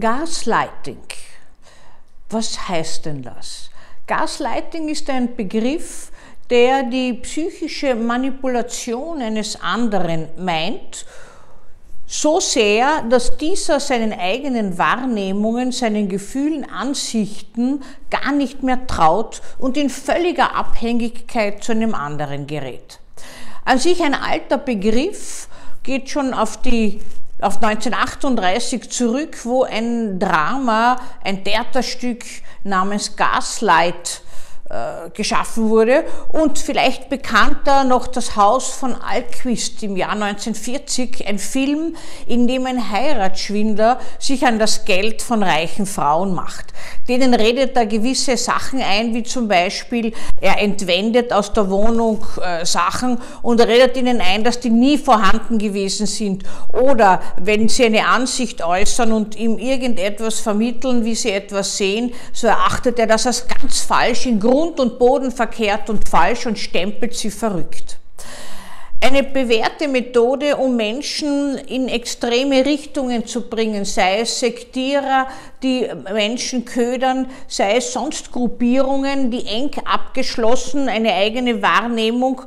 Gaslighting. Was heißt denn das? Gaslighting ist ein Begriff, der die psychische Manipulation eines anderen meint, so sehr, dass dieser seinen eigenen Wahrnehmungen, seinen Gefühlen, Ansichten gar nicht mehr traut und in völliger Abhängigkeit zu einem anderen gerät. An sich ein alter Begriff, geht schon auf die auf 1938 zurück, wo ein Drama, ein Theaterstück namens Gaslight geschaffen wurde und vielleicht bekannter noch das Haus von Alquist im Jahr 1940, ein Film, in dem ein Heiratsschwindler sich an das Geld von reichen Frauen macht. Denen redet er gewisse Sachen ein, wie zum Beispiel, er entwendet aus der Wohnung äh, Sachen und er redet ihnen ein, dass die nie vorhanden gewesen sind oder wenn sie eine Ansicht äußern und ihm irgendetwas vermitteln, wie sie etwas sehen, so erachtet er das als ganz falsch in Grund Grund und Boden verkehrt und falsch und stempelt sie verrückt. Eine bewährte Methode, um Menschen in extreme Richtungen zu bringen, sei es Sektierer, die Menschen ködern, sei es sonst Gruppierungen, die eng abgeschlossen eine eigene Wahrnehmung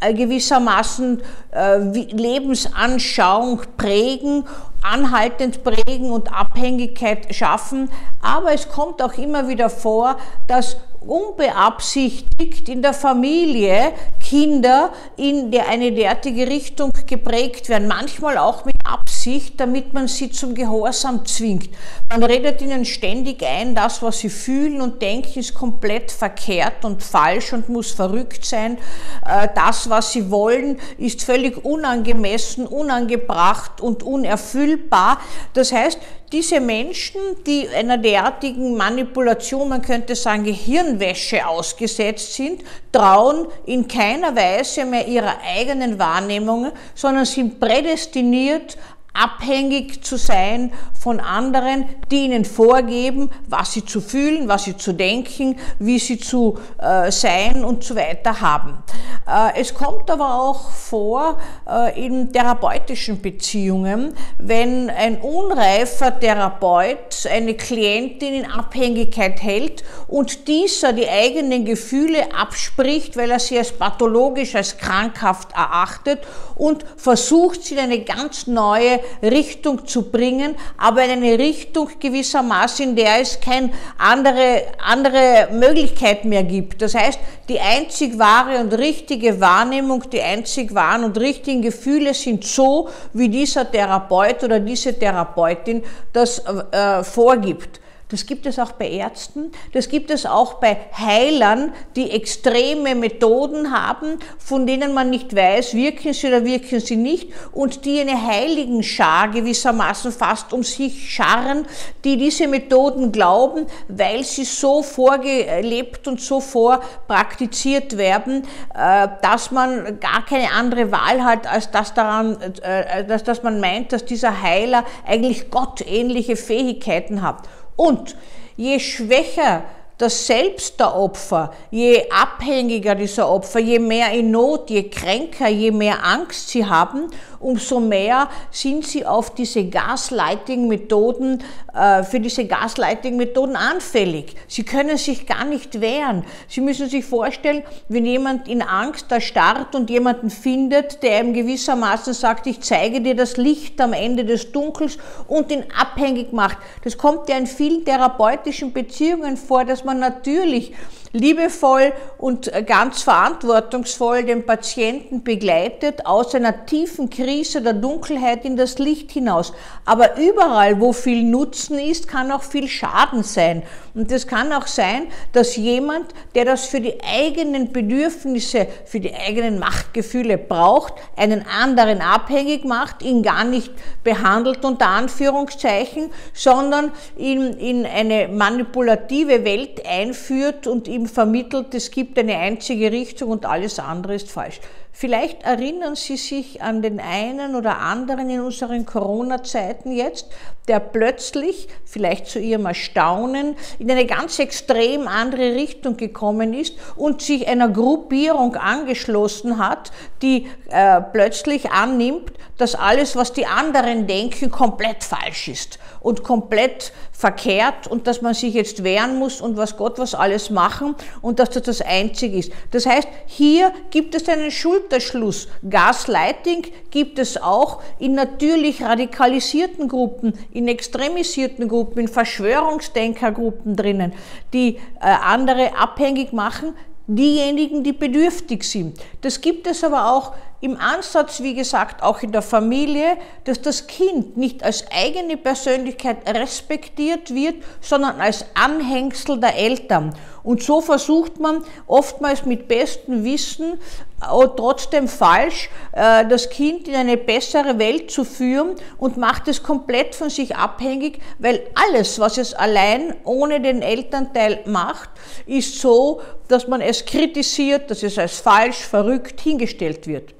äh, gewissermaßen äh, Lebensanschauung prägen, anhaltend prägen und Abhängigkeit schaffen. Aber es kommt auch immer wieder vor, dass unbeabsichtigt in der Familie Kinder in eine derartige Richtung geprägt werden, manchmal auch mit Absicht, damit man sie zum Gehorsam zwingt. Man redet ihnen ständig ein, das, was sie fühlen und denken, ist komplett verkehrt und falsch und muss verrückt sein. Äh, das, was sie wollen, ist völlig unangemessen, unangebracht und unerfüllbar. Das heißt, diese Menschen, die einer derartigen Manipulation, man könnte sagen Gehirnwäsche ausgesetzt sind, trauen in keiner Weise mehr ihrer eigenen Wahrnehmungen, sondern sind prädestiniert, abhängig zu sein von anderen, die ihnen vorgeben, was sie zu fühlen, was sie zu denken, wie sie zu äh, sein und so weiter haben. Äh, es kommt aber auch vor äh, in therapeutischen Beziehungen, wenn ein unreifer Therapeut eine Klientin in Abhängigkeit hält und dieser die eigenen Gefühle abspricht, weil er sie als pathologisch, als krankhaft erachtet und versucht, sie in eine ganz neue Richtung zu bringen, aber in eine Richtung gewissermaßen, in der es keine andere, andere Möglichkeit mehr gibt. Das heißt, die einzig wahre und richtige Wahrnehmung, die einzig wahren und richtigen Gefühle sind so, wie dieser Therapeut oder diese Therapeutin das äh, vorgibt. Das gibt es auch bei Ärzten, das gibt es auch bei Heilern, die extreme Methoden haben, von denen man nicht weiß, wirken sie oder wirken sie nicht und die eine Heiligenschar gewissermaßen fast um sich scharren, die diese Methoden glauben, weil sie so vorgelebt und so vorpraktiziert werden, äh, dass man gar keine andere Wahl hat, als dass, daran, äh, dass, dass man meint, dass dieser Heiler eigentlich gottähnliche Fähigkeiten hat. Und je schwächer das Selbst der Opfer, je abhängiger dieser Opfer, je mehr in Not, je kränker, je mehr Angst sie haben, umso mehr sind sie auf diese Gaslighting-Methoden, äh, für diese Gaslighting-Methoden anfällig. Sie können sich gar nicht wehren. Sie müssen sich vorstellen, wenn jemand in Angst erstarrt und jemanden findet, der ihm gewissermaßen sagt, ich zeige dir das Licht am Ende des Dunkels und ihn abhängig macht. Das kommt ja in vielen therapeutischen Beziehungen vor, dass man natürlich liebevoll und ganz verantwortungsvoll den Patienten begleitet aus einer tiefen Krise der Dunkelheit in das Licht hinaus. Aber überall, wo viel Nutzen ist, kann auch viel Schaden sein. Und es kann auch sein, dass jemand, der das für die eigenen Bedürfnisse, für die eigenen Machtgefühle braucht, einen anderen abhängig macht, ihn gar nicht behandelt unter Anführungszeichen, sondern ihn in eine manipulative Welt einführt und ihm vermittelt, es gibt eine einzige Richtung und alles andere ist falsch. Vielleicht erinnern Sie sich an den einen oder anderen in unseren Corona-Zeiten jetzt, der plötzlich, vielleicht zu Ihrem Erstaunen, in eine ganz extrem andere Richtung gekommen ist und sich einer Gruppierung angeschlossen hat, die äh, plötzlich annimmt, dass alles, was die anderen denken, komplett falsch ist und komplett verkehrt und dass man sich jetzt wehren muss und was Gott was alles machen und dass das das Einzige ist. Das heißt, hier gibt es einen Schulterschluss. Gaslighting gibt es auch in natürlich radikalisierten Gruppen, in extremisierten Gruppen, in Verschwörungsdenkergruppen drinnen, die äh, andere abhängig machen, diejenigen, die bedürftig sind. Das gibt es aber auch im Ansatz, wie gesagt, auch in der Familie, dass das Kind nicht als eigene Persönlichkeit respektiert wird, sondern als Anhängsel der Eltern. Und so versucht man oftmals mit bestem Wissen, aber trotzdem falsch, äh, das Kind in eine bessere Welt zu führen und macht es komplett von sich abhängig, weil alles, was es allein ohne den Elternteil macht, ist so, dass man es kritisiert, dass es als falsch, verrückt hingestellt wird.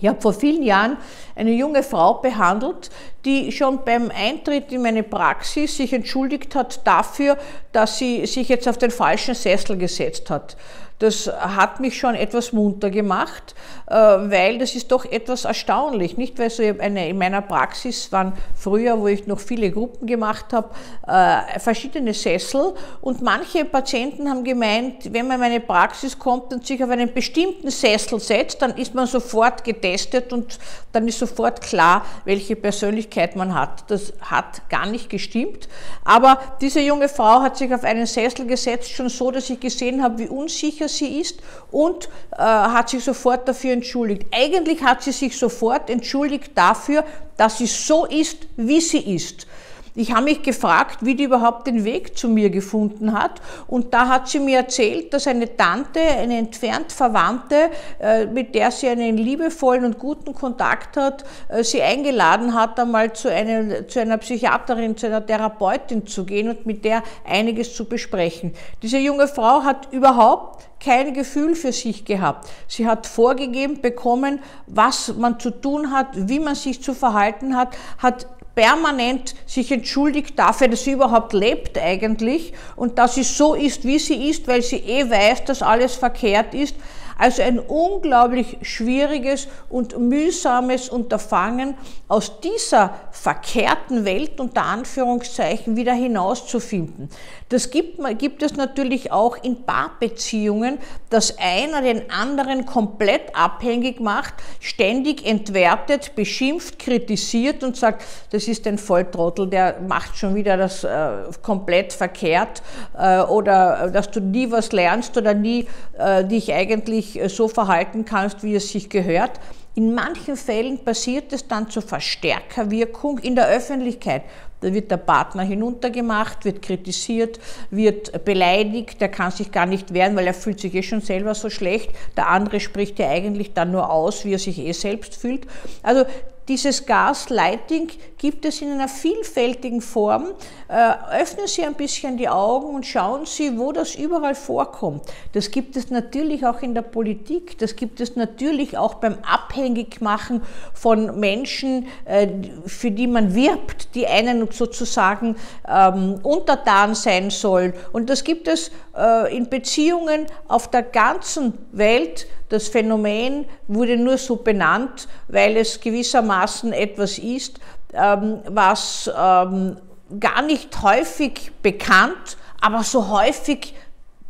Ich habe vor vielen Jahren eine junge Frau behandelt, die schon beim Eintritt in meine Praxis sich entschuldigt hat dafür, dass sie sich jetzt auf den falschen Sessel gesetzt hat. Das hat mich schon etwas munter gemacht, äh, weil das ist doch etwas erstaunlich, nicht? Weil so eine, in meiner Praxis waren früher, wo ich noch viele Gruppen gemacht habe, äh, verschiedene Sessel und manche Patienten haben gemeint, wenn man in meine Praxis kommt und sich auf einen bestimmten Sessel setzt, dann ist man sofort getestet und dann ist sofort klar, welche Persönlichkeit man hat. Das hat gar nicht gestimmt, aber diese junge Frau hat sich auf einen Sessel gesetzt, schon so, dass ich gesehen habe, wie unsicher sie ist und äh, hat sich sofort dafür entschuldigt. Eigentlich hat sie sich sofort entschuldigt dafür, dass sie so ist, wie sie ist. Ich habe mich gefragt, wie die überhaupt den Weg zu mir gefunden hat. Und da hat sie mir erzählt, dass eine Tante, eine entfernt Verwandte, äh, mit der sie einen liebevollen und guten Kontakt hat, äh, sie eingeladen hat, einmal zu, einer, zu einer Psychiaterin, zu einer Therapeutin zu gehen und mit der einiges zu besprechen. Diese junge Frau hat überhaupt kein Gefühl für sich gehabt. Sie hat vorgegeben bekommen, was man zu tun hat, wie man sich zu verhalten hat, hat permanent sich entschuldigt dafür, dass sie überhaupt lebt eigentlich und dass sie so ist, wie sie ist, weil sie eh weiß, dass alles verkehrt ist. Also ein unglaublich schwieriges und mühsames Unterfangen, aus dieser verkehrten Welt unter Anführungszeichen wieder hinauszufinden. Das gibt, gibt es natürlich auch in Paarbeziehungen, dass einer den anderen komplett abhängig macht, ständig entwertet, beschimpft, kritisiert und sagt, das ist ein Volltrottel, der macht schon wieder das äh, komplett verkehrt äh, oder äh, dass du nie was lernst oder nie äh, dich eigentlich dich äh, so verhalten kannst, wie es sich gehört. In manchen Fällen passiert es dann zur Verstärkerwirkung in der Öffentlichkeit. Da wird der Partner hinuntergemacht, wird kritisiert, wird beleidigt, der kann sich gar nicht wehren, weil er fühlt sich eh schon selber so schlecht. Der andere spricht ja eigentlich dann nur aus, wie er sich eh selbst fühlt. Also dieses Gaslighting gibt es in einer vielfältigen Form. Äh, öffnen Sie ein bisschen die Augen und schauen Sie, wo das überall vorkommt. Das gibt es natürlich auch in der Politik, das gibt es natürlich auch beim Abhängigmachen von Menschen, äh, für die man wirbt, die einen sozusagen ähm, untertan sein sollen. Und das gibt es äh, in Beziehungen auf der ganzen Welt. Das Phänomen wurde nur so benannt, weil es gewissermaßen etwas ist, ähm, was ähm, gar nicht häufig bekannt, aber so häufig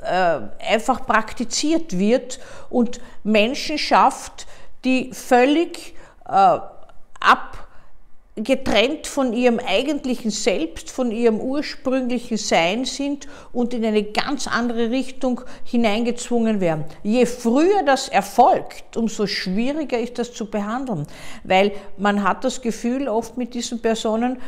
äh, einfach praktiziert wird und Menschen schafft, die völlig äh, ab getrennt von ihrem eigentlichen Selbst, von ihrem ursprünglichen Sein sind und in eine ganz andere Richtung hineingezwungen werden. Je früher das erfolgt, umso schwieriger ist das zu behandeln, weil man hat das Gefühl oft mit diesen Personen,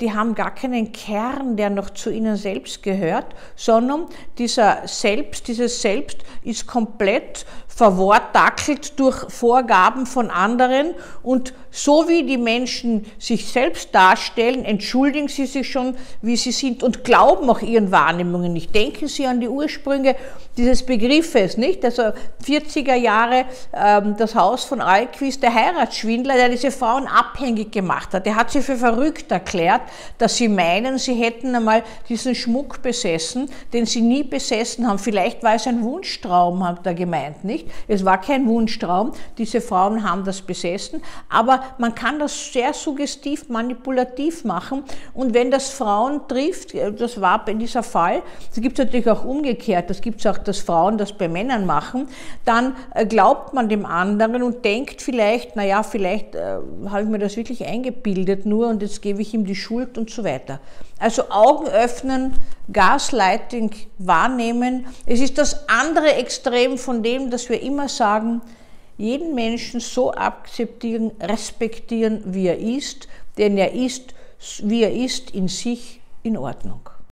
die haben gar keinen Kern, der noch zu ihnen selbst gehört, sondern dieser Selbst, dieses Selbst ist komplett verwortdackelt durch Vorgaben von anderen und so wie die Menschen sich selbst darstellen, entschuldigen sie sich schon, wie sie sind und glauben auch ihren Wahrnehmungen nicht. Denken sie an die Ursprünge dieses Begriffes, nicht? Also 40er Jahre ähm, das Haus von Alquist, der Heiratsschwindler, der diese Frauen abhängig gemacht hat, der hat sie für verrückt erklärt erklärt, dass sie meinen, sie hätten einmal diesen Schmuck besessen, den sie nie besessen haben. Vielleicht war es ein Wunschtraum, hat er gemeint, nicht? Es war kein Wunschtraum, diese Frauen haben das besessen, aber man kann das sehr suggestiv, manipulativ machen und wenn das Frauen trifft, das war in dieser Fall, das gibt es natürlich auch umgekehrt, das gibt es auch, dass Frauen das bei Männern machen, dann äh, glaubt man dem anderen und denkt vielleicht, naja, vielleicht äh, habe ich mir das wirklich eingebildet nur und jetzt gebe ich ihm die Schuld und so weiter. Also Augen öffnen, Gaslighting wahrnehmen. Es ist das andere Extrem von dem, dass wir immer sagen, jeden Menschen so akzeptieren, respektieren, wie er ist, denn er ist, wie er ist, in sich in Ordnung.